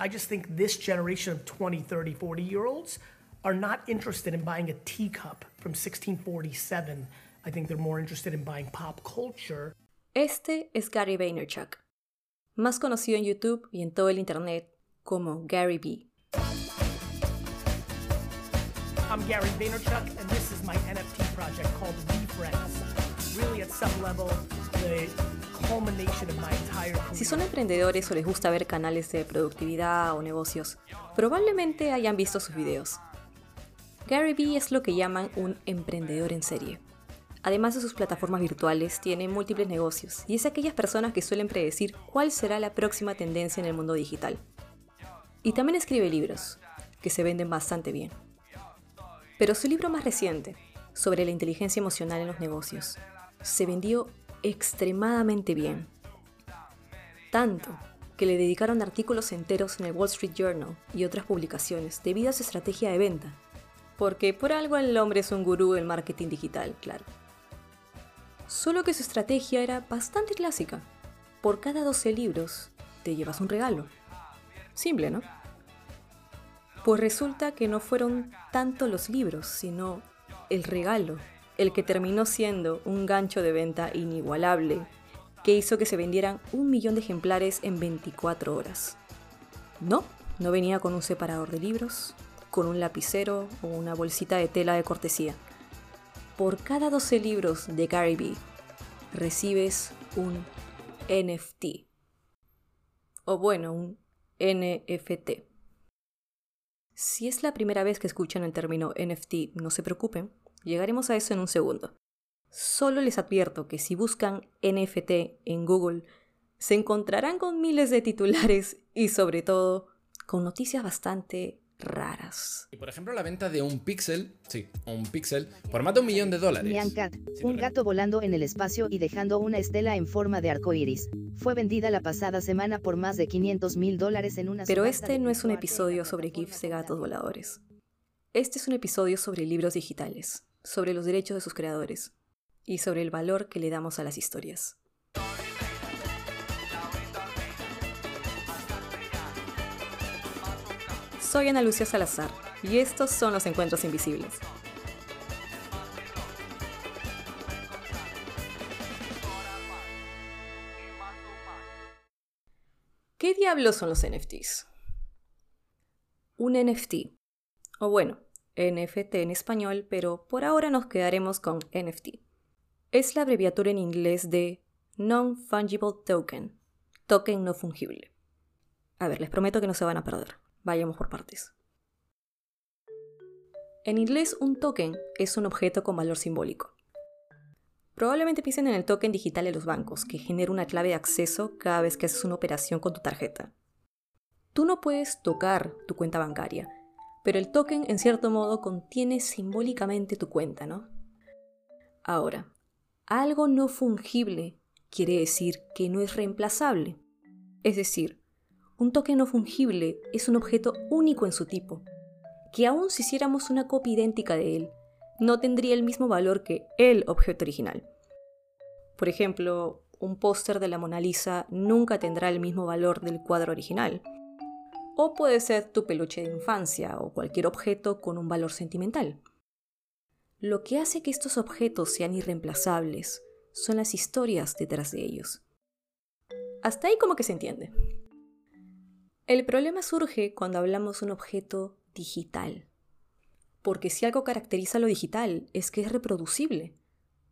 I just think this generation of 20, 30, 40 year olds are not interested in buying a teacup from 1647. I think they're more interested in buying pop culture. Este es Gary Vaynerchuk, más conocido en YouTube y en todo el internet como Gary B. I'm Gary Vaynerchuk, and this is my NFT project called VeeFriends. Really, at some level, the Si son emprendedores o les gusta ver canales de productividad o negocios, probablemente hayan visto sus videos. Gary Vee es lo que llaman un emprendedor en serie. Además de sus plataformas virtuales, tiene múltiples negocios y es aquellas personas que suelen predecir cuál será la próxima tendencia en el mundo digital. Y también escribe libros, que se venden bastante bien. Pero su libro más reciente, sobre la inteligencia emocional en los negocios, se vendió extremadamente bien. Tanto que le dedicaron artículos enteros en el Wall Street Journal y otras publicaciones debido a su estrategia de venta. Porque por algo el hombre es un gurú del marketing digital, claro. Solo que su estrategia era bastante clásica. Por cada 12 libros te llevas un regalo. Simple, ¿no? Pues resulta que no fueron tanto los libros, sino el regalo, el que terminó siendo un gancho de venta inigualable, que hizo que se vendieran un millón de ejemplares en 24 horas. No, no venía con un separador de libros, con un lapicero o una bolsita de tela de cortesía. Por cada 12 libros de Gary Vee, recibes un NFT. O bueno, un NFT. Si es la primera vez que escuchan el término NFT, no se preocupen, llegaremos a eso en un segundo. Solo les advierto que si buscan NFT en Google, se encontrarán con miles de titulares y sobre todo con noticias bastante raras. Y por ejemplo, la venta de un píxel, sí, un píxel, por más de un millón de dólares. Nyan Cat, un gato volando en el espacio y dejando una estela en forma de arco iris. Fue vendida la pasada semana por más de 500 mil dólares en una Pero este no es un episodio sobre GIFs de gatos voladores. Este es un episodio sobre libros digitales, sobre los derechos de sus creadores y sobre el valor que le damos a las historias. Soy Ana Lucia Salazar y estos son los encuentros invisibles. ¿Qué diablos son los NFTs? Un NFT, o bueno, NFT en español, pero por ahora nos quedaremos con NFT. Es la abreviatura en inglés de Non-Fungible Token, token no fungible. A ver, les prometo que no se van a perder. Vayamos por partes. En inglés, un token es un objeto con valor simbólico. Probablemente piensen en el token digital de los bancos, que genera una clave de acceso cada vez que haces una operación con tu tarjeta. Tú no puedes tocar tu cuenta bancaria, pero el token en cierto modo contiene simbólicamente tu cuenta, ¿no? Ahora, algo no fungible quiere decir que no es reemplazable. Es decir, un token no fungible es un objeto único en su tipo, que aun si hiciéramos una copia idéntica de él, no tendría el mismo valor que el objeto original. Por ejemplo, un póster de la Mona Lisa nunca tendrá el mismo valor del cuadro original. O puede ser tu peluche de infancia o cualquier objeto con un valor sentimental. Lo que hace que estos objetos sean irreemplazables son las historias detrás de ellos. Hasta ahí como que se entiende. El problema surge cuando hablamos de un objeto digital. Porque si algo caracteriza lo digital es que es reproducible.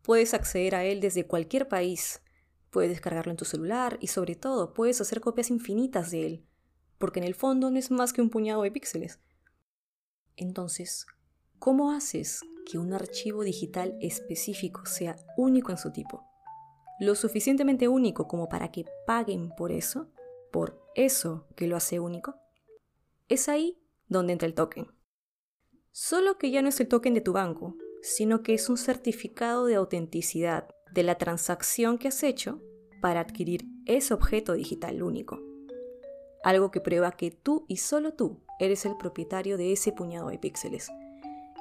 Puedes acceder a él desde cualquier país, puedes descargarlo en tu celular y sobre todo puedes hacer copias infinitas de él, porque en el fondo no es más que un puñado de píxeles. Entonces, ¿cómo haces que un archivo digital específico sea único en su tipo? Lo suficientemente único como para que paguen por eso, por eso que lo hace único. Es ahí donde entra el token. Solo que ya no es el token de tu banco, sino que es un certificado de autenticidad de la transacción que has hecho para adquirir ese objeto digital único. Algo que prueba que tú y solo tú eres el propietario de ese puñado de píxeles.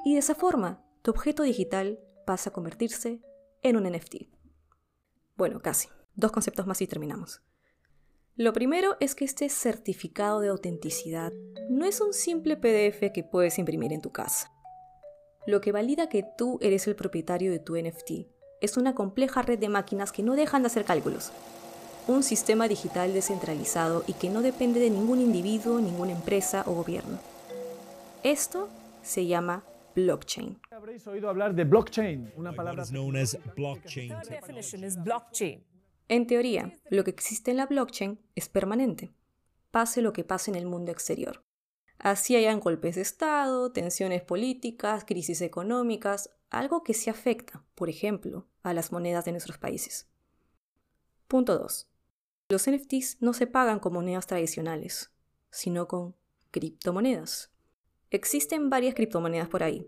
Y de esa forma, tu objeto digital pasa a convertirse en un NFT. Bueno, casi. Dos conceptos más y terminamos. Lo primero es que este certificado de autenticidad no es un simple PDF que puedes imprimir en tu casa. Lo que valida que tú eres el propietario de tu NFT es una compleja red de máquinas que no dejan de hacer cálculos. Un sistema digital descentralizado y que no depende de ningún individuo, ninguna empresa o gobierno. Esto se llama blockchain. Habréis oído hablar de blockchain, una palabra known as blockchain. En teoría, lo que existe en la blockchain es permanente, pase lo que pase en el mundo exterior. Así hayan golpes de Estado, tensiones políticas, crisis económicas, algo que se afecta, por ejemplo, a las monedas de nuestros países. Punto 2. Los NFTs no se pagan con monedas tradicionales, sino con criptomonedas. Existen varias criptomonedas por ahí,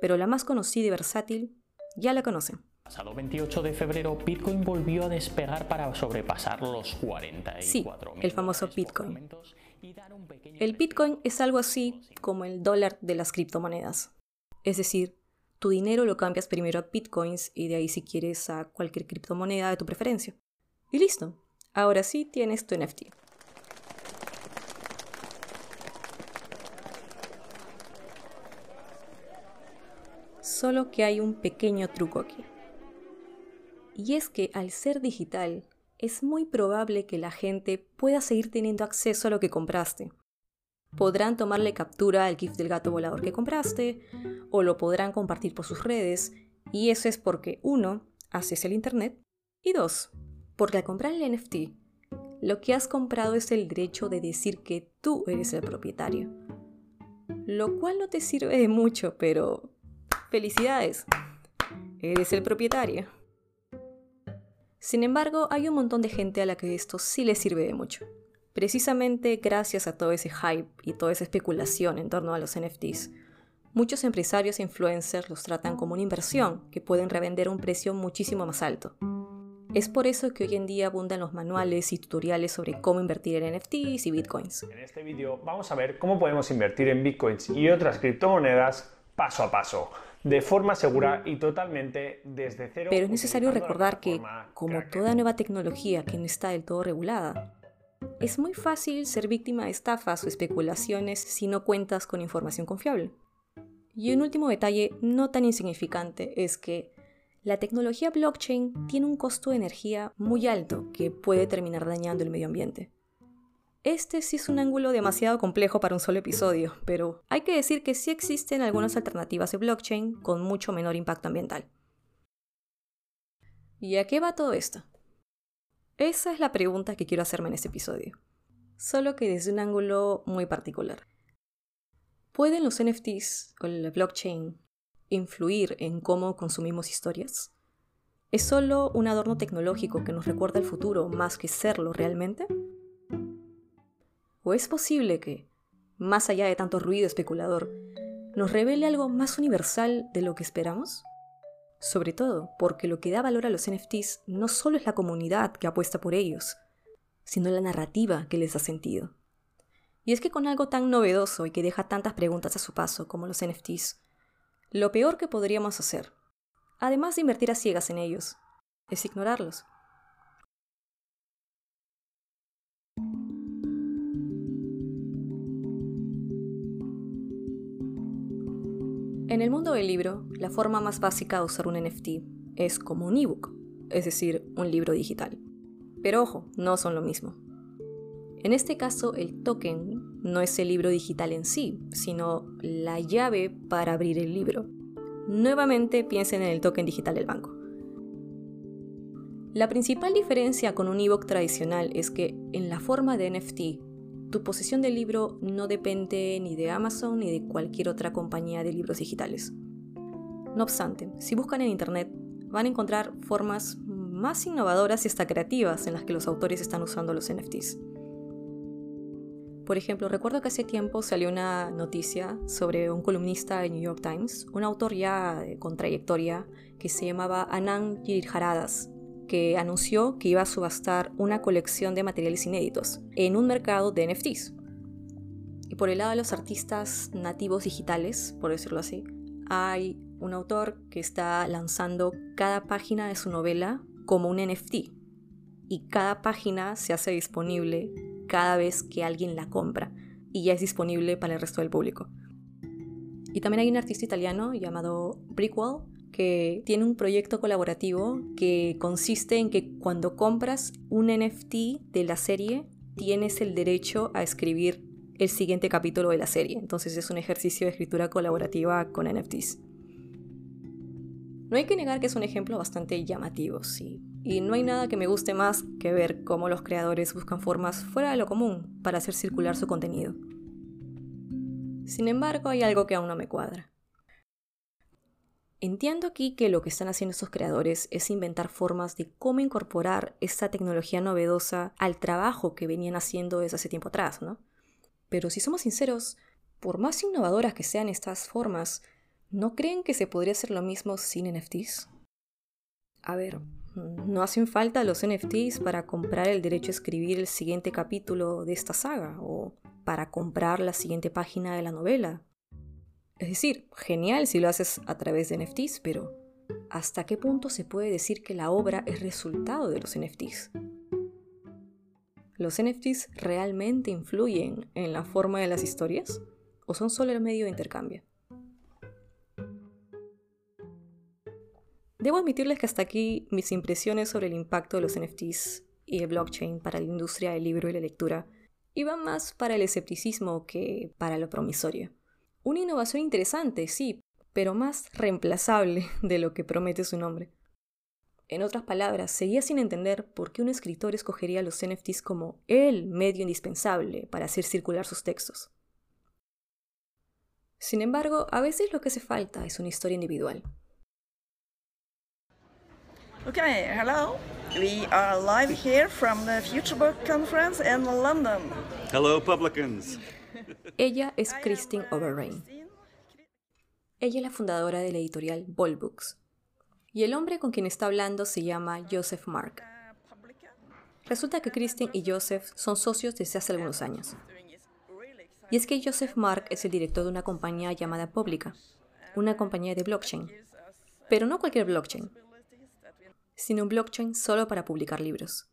pero la más conocida y versátil ya la conocen. Pasado 28 de febrero, Bitcoin volvió a despegar para sobrepasar los 44 Sí, el famoso Bitcoin. El Bitcoin es algo así como el dólar de las criptomonedas. Es decir, tu dinero lo cambias primero a Bitcoins y de ahí si quieres a cualquier criptomoneda de tu preferencia. Y listo, ahora sí tienes tu NFT. Solo que hay un pequeño truco aquí. Y es que al ser digital, es muy probable que la gente pueda seguir teniendo acceso a lo que compraste. Podrán tomarle captura al GIF del gato volador que compraste, o lo podrán compartir por sus redes, y eso es porque, uno, haces el Internet, y dos, porque al comprar el NFT, lo que has comprado es el derecho de decir que tú eres el propietario. Lo cual no te sirve de mucho, pero felicidades, eres el propietario. Sin embargo, hay un montón de gente a la que esto sí le sirve de mucho. Precisamente gracias a todo ese hype y toda esa especulación en torno a los NFTs, muchos empresarios e influencers los tratan como una inversión que pueden revender a un precio muchísimo más alto. Es por eso que hoy en día abundan los manuales y tutoriales sobre cómo invertir en NFTs y bitcoins. En este vídeo vamos a ver cómo podemos invertir en bitcoins y otras criptomonedas paso a paso de forma segura y totalmente desde cero. Pero es necesario recordar que, como toda nueva tecnología que no está del todo regulada, es muy fácil ser víctima de estafas o especulaciones si no cuentas con información confiable. Y un último detalle no tan insignificante es que la tecnología blockchain tiene un costo de energía muy alto que puede terminar dañando el medio ambiente. Este sí es un ángulo demasiado complejo para un solo episodio, pero hay que decir que sí existen algunas alternativas de blockchain con mucho menor impacto ambiental. ¿Y a qué va todo esto? Esa es la pregunta que quiero hacerme en este episodio, solo que desde un ángulo muy particular. ¿Pueden los NFTs o la blockchain influir en cómo consumimos historias? ¿Es solo un adorno tecnológico que nos recuerda el futuro más que serlo realmente? ¿O es posible que, más allá de tanto ruido especulador, nos revele algo más universal de lo que esperamos? Sobre todo porque lo que da valor a los NFTs no solo es la comunidad que apuesta por ellos, sino la narrativa que les da sentido. Y es que con algo tan novedoso y que deja tantas preguntas a su paso como los NFTs, lo peor que podríamos hacer, además de invertir a ciegas en ellos, es ignorarlos. En el mundo del libro, la forma más básica de usar un NFT es como un ebook, es decir, un libro digital. Pero ojo, no son lo mismo. En este caso, el token no es el libro digital en sí, sino la llave para abrir el libro. Nuevamente piensen en el token digital del banco. La principal diferencia con un ebook tradicional es que en la forma de NFT, tu posesión del libro no depende ni de Amazon ni de cualquier otra compañía de libros digitales. No obstante, si buscan en Internet, van a encontrar formas más innovadoras y hasta creativas en las que los autores están usando los NFTs. Por ejemplo, recuerdo que hace tiempo salió una noticia sobre un columnista de New York Times, un autor ya eh, con trayectoria que se llamaba Anand Giridharadas, que anunció que iba a subastar una colección de materiales inéditos en un mercado de NFTs. Y por el lado de los artistas nativos digitales, por decirlo así, hay un autor que está lanzando cada página de su novela como un NFT. y cada página se hace disponible cada vez que alguien la compra y ya es disponible para el resto del público. Y también hay un artista italiano llamado Brickwall que tiene un proyecto colaborativo que consiste en que cuando compras un NFT de la serie tienes el derecho a escribir el siguiente capítulo de la serie. Entonces es un ejercicio de escritura colaborativa con NFTs. No hay que negar que es un ejemplo bastante llamativo, sí. Y no hay nada que me guste más que ver cómo los creadores buscan formas fuera de lo común para hacer circular su contenido. Sin embargo, hay algo que aún no me cuadra. Entiendo aquí que lo que están haciendo estos creadores es inventar formas de cómo incorporar esta tecnología novedosa al trabajo que venían haciendo desde hace tiempo atrás, ¿no? Pero si somos sinceros, por más innovadoras que sean estas formas, ¿no creen que se podría hacer lo mismo sin NFTs? A ver, no hacen falta los NFTs para comprar el derecho a escribir el siguiente capítulo de esta saga o para comprar la siguiente página de la novela. Es decir, genial si lo haces a través de NFTs, pero ¿hasta qué punto se puede decir que la obra es resultado de los NFTs? ¿Los NFTs realmente influyen en la forma de las historias? ¿O son solo el medio de intercambio? Debo admitirles que hasta aquí mis impresiones sobre el impacto de los NFTs y el blockchain para la industria del libro y la lectura iban más para el escepticismo que para lo promisorio. Una innovación interesante, sí, pero más reemplazable de lo que promete su nombre. En otras palabras, seguía sin entender por qué un escritor escogería los NFTs como el medio indispensable para hacer circular sus textos. Sin embargo, a veces lo que hace falta es una historia individual. Okay, hello. We are live here from the Futurebook Conference in London. Hello, publicans. Ella es Christine Overrain. Ella es la fundadora de la editorial Bold Books. Y el hombre con quien está hablando se llama Joseph Mark. Resulta que Christine y Joseph son socios desde hace algunos años. Y es que Joseph Mark es el director de una compañía llamada Publica, una compañía de blockchain. Pero no cualquier blockchain, sino un blockchain solo para publicar libros.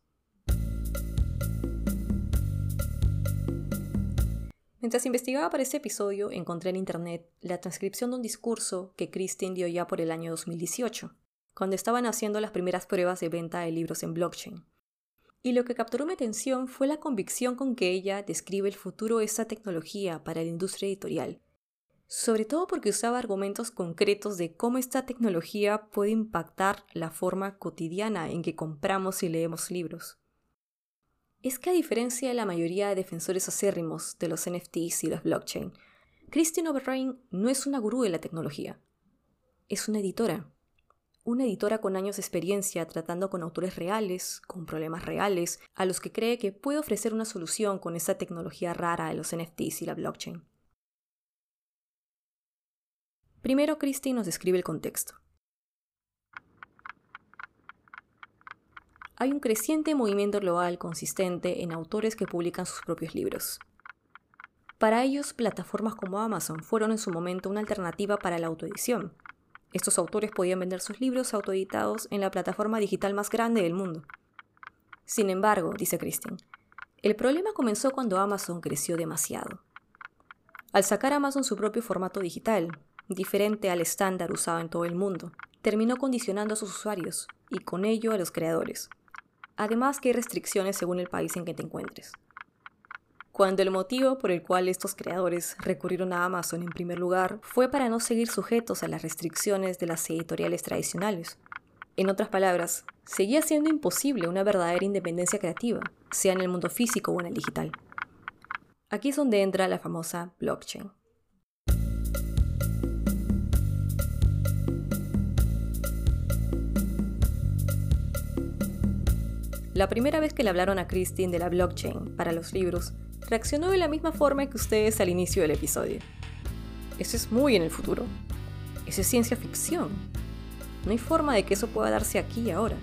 Mientras investigaba para este episodio, encontré en internet la transcripción de un discurso que Christine dio ya por el año 2018, cuando estaban haciendo las primeras pruebas de venta de libros en blockchain. Y lo que capturó mi atención fue la convicción con que ella describe el futuro de esta tecnología para la industria editorial, sobre todo porque usaba argumentos concretos de cómo esta tecnología puede impactar la forma cotidiana en que compramos y leemos libros es que a diferencia de la mayoría de defensores acérrimos de los NFTs y los blockchain, Christine Overrain no es una gurú de la tecnología. Es una editora. Una editora con años de experiencia tratando con autores reales, con problemas reales, a los que cree que puede ofrecer una solución con esa tecnología rara de los NFTs y la blockchain. Primero, Christine nos describe el contexto. hay un creciente movimiento global consistente en autores que publican sus propios libros. Para ellos, plataformas como Amazon fueron en su momento una alternativa para la autoedición. Estos autores podían vender sus libros autoeditados en la plataforma digital más grande del mundo. Sin embargo, dice Christine, el problema comenzó cuando Amazon creció demasiado. Al sacar Amazon su propio formato digital, diferente al estándar usado en todo el mundo, terminó condicionando a sus usuarios y con ello a los creadores además que hay restricciones según el país en que te encuentres. Cuando el motivo por el cual estos creadores recurrieron a Amazon en primer lugar fue para no seguir sujetos a las restricciones de las editoriales tradicionales. En otras palabras, seguía siendo imposible una verdadera independencia creativa, sea en el mundo físico o en el digital. Aquí es donde entra la famosa blockchain. La primera vez que le hablaron a Christine de la blockchain para los libros, reaccionó de la misma forma que ustedes al inicio del episodio. Eso es muy en el futuro. Eso es ciencia ficción. No hay forma de que eso pueda darse aquí y ahora.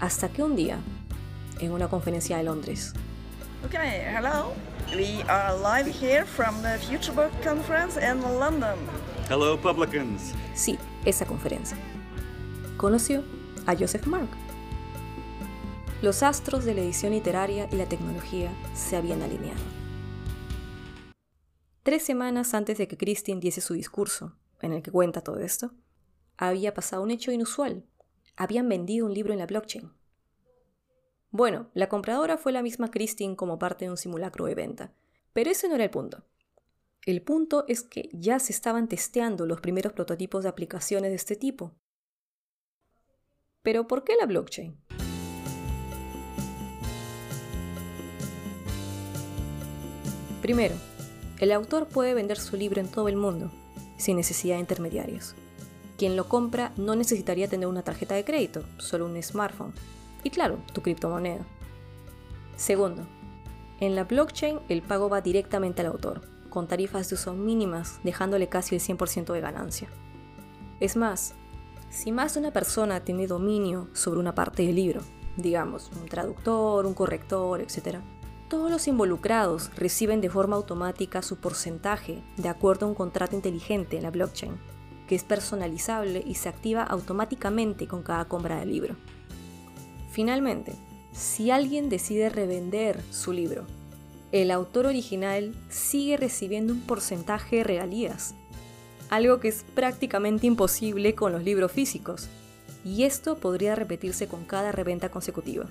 Hasta que un día, en una conferencia de Londres. Okay, hello. We are live here from the Futurebook Conference in London. Hello, publicans. Sí, esa conferencia. Conoció a Joseph Mark Los astros de la edición literaria y la tecnología se habían alineado. Tres semanas antes de que Christine diese su discurso, en el que cuenta todo esto, había pasado un hecho inusual. Habían vendido un libro en la blockchain. Bueno, la compradora fue la misma Christine como parte de un simulacro de venta, pero ese no era el punto. El punto es que ya se estaban testeando los primeros prototipos de aplicaciones de este tipo. Pero ¿por qué la blockchain? Primero, el autor puede vender su libro en todo el mundo, sin necesidad de intermediarios. Quien lo compra no necesitaría tener una tarjeta de crédito, solo un smartphone. Y claro, tu criptomoneda. Segundo, en la blockchain el pago va directamente al autor, con tarifas de uso mínimas, dejándole casi el 100% de ganancia. Es más, si más de una persona tiene dominio sobre una parte del libro, digamos, un traductor, un corrector, etc., todos los involucrados reciben de forma automática su porcentaje de acuerdo a un contrato inteligente en la blockchain, que es personalizable y se activa automáticamente con cada compra del libro. Finalmente, si alguien decide revender su libro, el autor original sigue recibiendo un porcentaje de regalías, algo que es prácticamente imposible con los libros físicos, y esto podría repetirse con cada reventa consecutiva.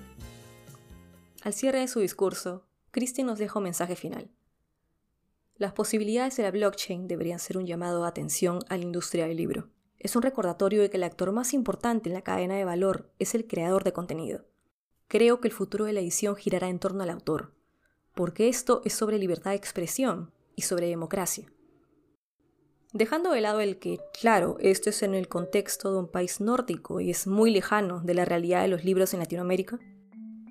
Al cierre de su discurso, Christie nos deja un mensaje final. Las posibilidades de la blockchain deberían ser un llamado de atención a la industria del libro. Es un recordatorio de que el actor más importante en la cadena de valor es el creador de contenido. Creo que el futuro de la edición girará en torno al autor, porque esto es sobre libertad de expresión y sobre democracia. Dejando de lado el que, claro, esto es en el contexto de un país nórdico y es muy lejano de la realidad de los libros en Latinoamérica,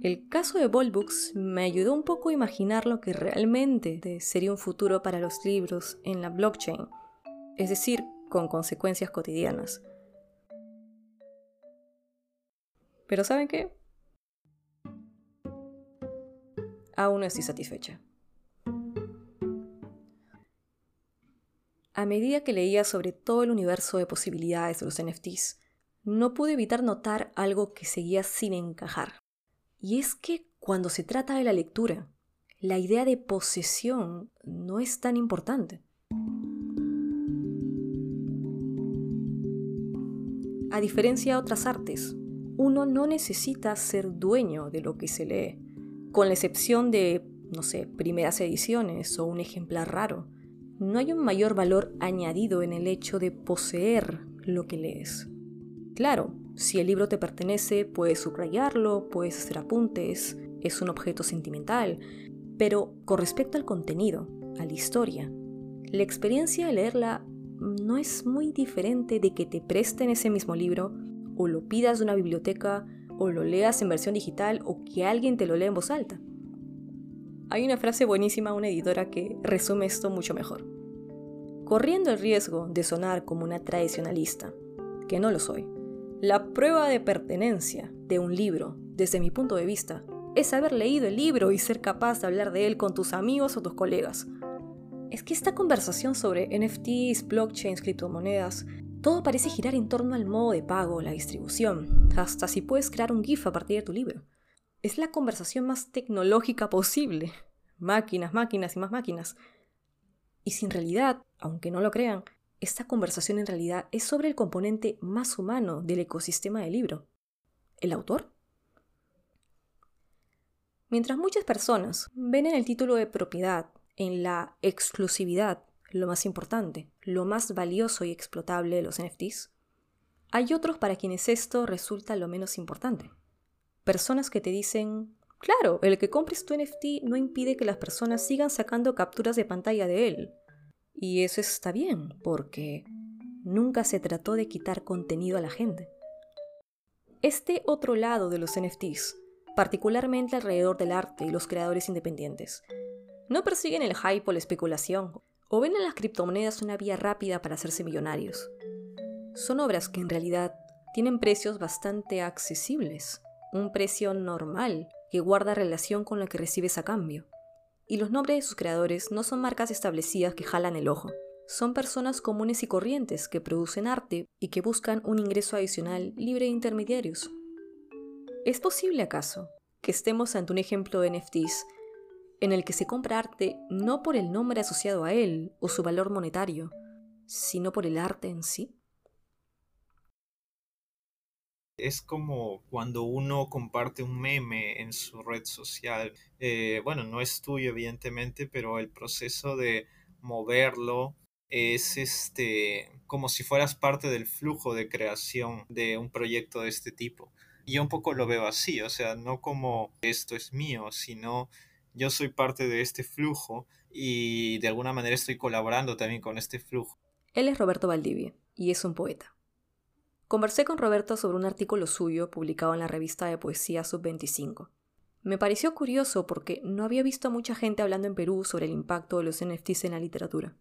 el caso de Books me ayudó un poco a imaginar lo que realmente sería un futuro para los libros en la blockchain, es decir, con consecuencias cotidianas. Pero ¿saben qué? Aún no estoy satisfecha. A medida que leía sobre todo el universo de posibilidades de los NFTs, no pude evitar notar algo que seguía sin encajar. Y es que cuando se trata de la lectura, la idea de posesión no es tan importante. A diferencia de otras artes, uno no necesita ser dueño de lo que se lee, con la excepción de, no sé, primeras ediciones o un ejemplar raro. No hay un mayor valor añadido en el hecho de poseer lo que lees. Claro, si el libro te pertenece, puedes subrayarlo, puedes hacer apuntes, es un objeto sentimental, pero con respecto al contenido, a la historia, la experiencia de leerla no es muy diferente de que te presten ese mismo libro o lo pidas de una biblioteca o lo leas en versión digital o que alguien te lo lea en voz alta. Hay una frase buenísima de una editora que resume esto mucho mejor. Corriendo el riesgo de sonar como una tradicionalista, que no lo soy, la prueba de pertenencia de un libro, desde mi punto de vista, es haber leído el libro y ser capaz de hablar de él con tus amigos o tus colegas. Es que esta conversación sobre NFTs, blockchains, criptomonedas, todo parece girar en torno al modo de pago, la distribución, hasta si puedes crear un GIF a partir de tu libro. Es la conversación más tecnológica posible. Máquinas, máquinas y más máquinas. Y si en realidad, aunque no lo crean, esta conversación en realidad es sobre el componente más humano del ecosistema del libro, el autor. Mientras muchas personas ven en el título de propiedad, en la exclusividad, lo más importante, lo más valioso y explotable de los NFTs, hay otros para quienes esto resulta lo menos importante. Personas que te dicen, claro, el que compres tu NFT no impide que las personas sigan sacando capturas de pantalla de él, y eso está bien, porque nunca se trató de quitar contenido a la gente. Este otro lado de los NFTs, particularmente alrededor del arte y los creadores independientes, no persiguen el hype o la especulación, o ven en las criptomonedas una vía rápida para hacerse millonarios. Son obras que en realidad tienen precios bastante accesibles, un precio normal que guarda relación con lo que recibes a cambio y los nombres de sus creadores no son marcas establecidas que jalan el ojo. Son personas comunes y corrientes que producen arte y que buscan un ingreso adicional libre de intermediarios. ¿Es posible acaso que estemos ante un ejemplo de NFTs en el que se compra arte no por el nombre asociado a él o su valor monetario, sino por el arte en sí? Es como cuando uno comparte un meme en su red social. Eh, bueno, no es tuyo, evidentemente, pero el proceso de moverlo es este como si fueras parte del flujo de creación de un proyecto de este tipo. Y yo un poco lo veo así, o sea, no como esto es mío, sino yo soy parte de este flujo y de alguna manera estoy colaborando también con este flujo. Él es Roberto Valdivia y es un poeta. Conversé con Roberto sobre un artículo suyo publicado en la revista de poesía Sub25. Me pareció curioso porque no había visto a mucha gente hablando en Perú sobre el impacto de los NFTs en la literatura.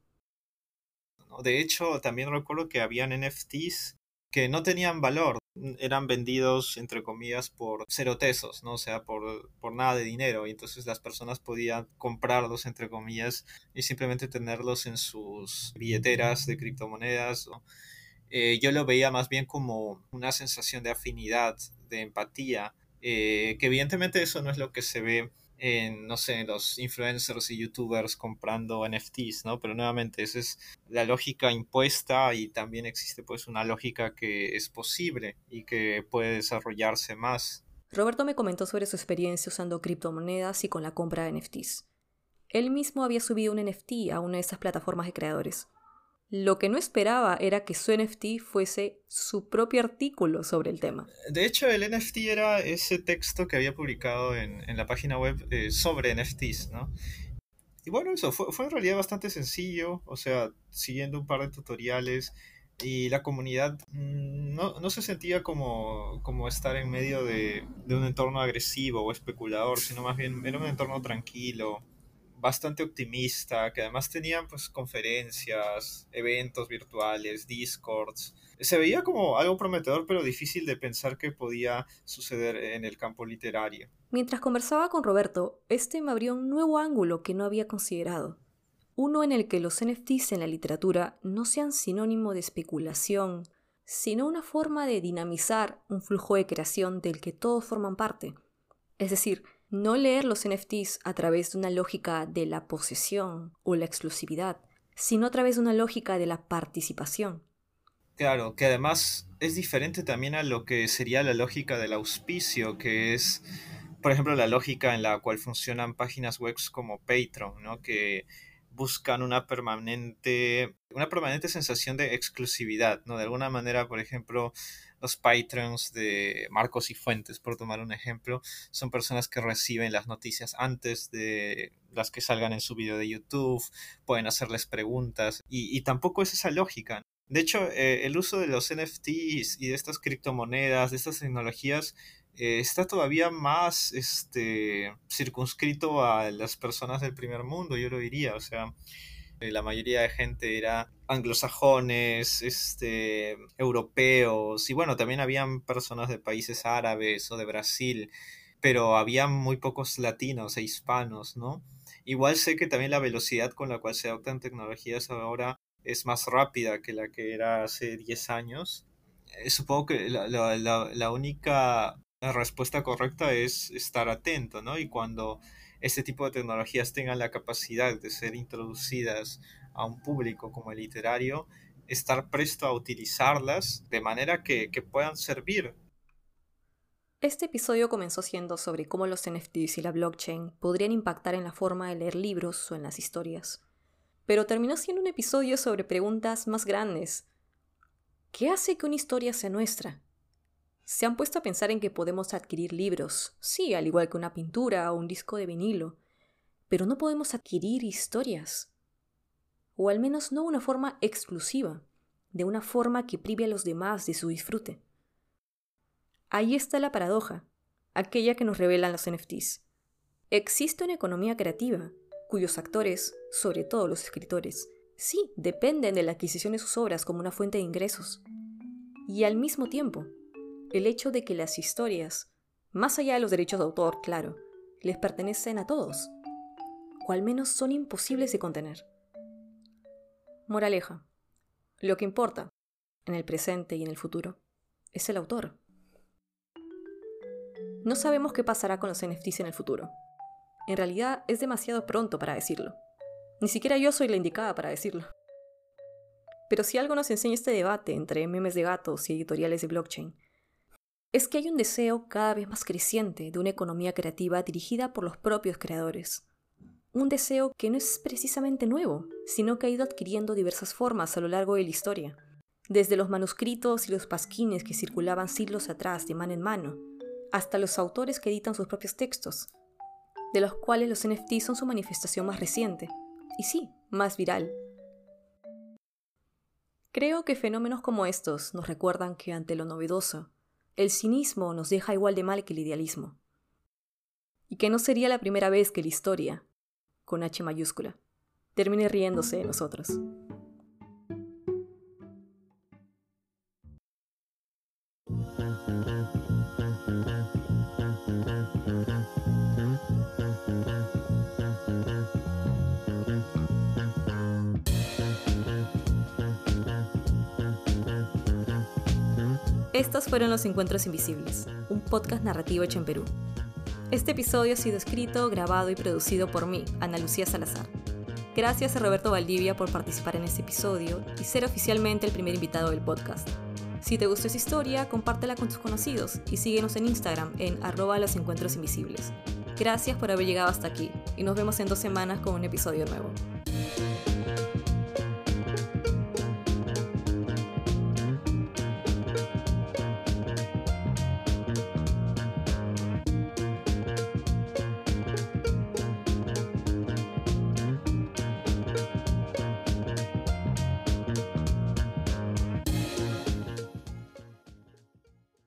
De hecho, también recuerdo que habían NFTs que no tenían valor, eran vendidos, entre comillas, por cero tesos, ¿no? O sea, por, por nada de dinero. Y entonces las personas podían comprarlos, entre comillas, y simplemente tenerlos en sus billeteras de criptomonedas. Eh, yo lo veía más bien como una sensación de afinidad, de empatía, eh, que evidentemente eso no es lo que se ve en, no sé, los influencers y youtubers comprando NFTs, ¿no? Pero nuevamente, esa es la lógica impuesta y también existe pues una lógica que es posible y que puede desarrollarse más. Roberto me comentó sobre su experiencia usando criptomonedas y con la compra de NFTs. Él mismo había subido un NFT a una de esas plataformas de creadores. Lo que no esperaba era que su NFT fuese su propio artículo sobre el tema. De hecho, el NFT era ese texto que había publicado en, la página web eh, sobre NFTs, ¿no? Y bueno, eso fue, fue en realidad bastante sencillo, o sea, siguiendo un par de tutoriales y la comunidad mm, no, no se sentía como, como estar en medio de, de un entorno agresivo o especulador, sino más bien era un entorno tranquilo, bastante optimista, que además tenían pues conferencias, eventos virtuales, discords. Se veía como algo prometedor, pero difícil de pensar que podía suceder en el campo literario. Mientras conversaba con Roberto, este me abrió un nuevo ángulo que no había considerado. Uno en el que los NFTs en la literatura no sean sinónimo de especulación, sino una forma de dinamizar un flujo de creación del que todos forman parte. Es decir, no leer los NFTs a través de una lógica de la posesión o la exclusividad, sino a través de una lógica de la participación. Claro, que además es diferente también a lo que sería la lógica del auspicio, que es, por ejemplo, la lógica en la cual funcionan páginas web como Patreon, ¿no? que buscan una permanente, una permanente sensación de exclusividad, ¿no? De alguna manera, por ejemplo, los Patreons de Marcos y Fuentes, por tomar un ejemplo, son personas que reciben las noticias antes de las que salgan en su video de YouTube, pueden hacerles preguntas y, tampoco es esa lógica. De hecho, eh, el uso de los NFTs y de estas criptomonedas, de estas tecnologías, eh, está todavía más este, circunscrito a las personas del primer mundo, yo lo diría. O sea, eh, la mayoría de gente era anglosajones, este, europeos, y bueno, también habían personas de países árabes o de Brasil, pero había muy pocos latinos e hispanos, ¿no? Igual sé que también la velocidad con la cual se adoptan tecnologías ahora es más rápida que la que era hace 10 años. Eh, supongo que la, la, la única respuesta correcta es estar atento, ¿no? Y cuando este tipo de tecnologías tengan la capacidad de ser introducidas a un público como el literario, estar presto a utilizarlas de manera que, que puedan servir. Este episodio comenzó siendo sobre cómo los NFTs y la blockchain podrían impactar en la forma de leer libros o en las historias. Pero terminó siendo un episodio sobre preguntas más grandes. ¿Qué hace que una historia sea nuestra? ¿Se han puesto a pensar en que podemos adquirir libros? Sí, al igual que una pintura o un disco de vinilo. Pero no podemos adquirir historias. O al menos no una forma exclusiva, de una forma que prive a los demás de su disfrute. Ahí está la paradoja, aquella que nos revelan los NFTs. Existe una economía creativa, cuyos actores, sobre todo los escritores, sí dependen de la adquisición de sus obras como una fuente de ingresos. Y al mismo tiempo, el hecho de que las historias, más allá de los derechos de autor, claro, les pertenecen a todos, o al menos son imposibles de contener. Moraleja. Lo que importa, en el presente y en el futuro, es el autor. No sabemos qué pasará con los NFTs en el futuro. En realidad es demasiado pronto para decirlo. Ni siquiera yo soy la indicada para decirlo. Pero si algo nos enseña este debate entre memes de gatos y editoriales de blockchain, es que hay un deseo cada vez más creciente de una economía creativa dirigida por los propios creadores. Un deseo que no es precisamente nuevo, sino que ha ido adquiriendo diversas formas a lo largo de la historia, desde los manuscritos y los pasquines que circulaban siglos atrás de mano en mano, hasta los autores que editan sus propios textos, de los cuales los NFTs son su manifestación más reciente, y sí, más viral. Creo que fenómenos como estos nos recuerdan que ante lo novedoso, el cinismo nos deja igual de mal que el idealismo. Y que no sería la primera vez que la historia, con H mayúscula, termine riéndose de nosotros. Estos fueron Los Encuentros Invisibles, un podcast narrativo hecho en Perú. Este episodio ha sido escrito, grabado y producido por mí, Ana Lucía Salazar. Gracias a Roberto Valdivia por participar en este episodio y ser oficialmente el primer invitado del podcast. Si te gustó esta historia, compártela con tus conocidos y síguenos en Instagram en arroba los encuentros invisibles. Gracias por haber llegado hasta aquí y nos vemos en dos semanas con un episodio nuevo.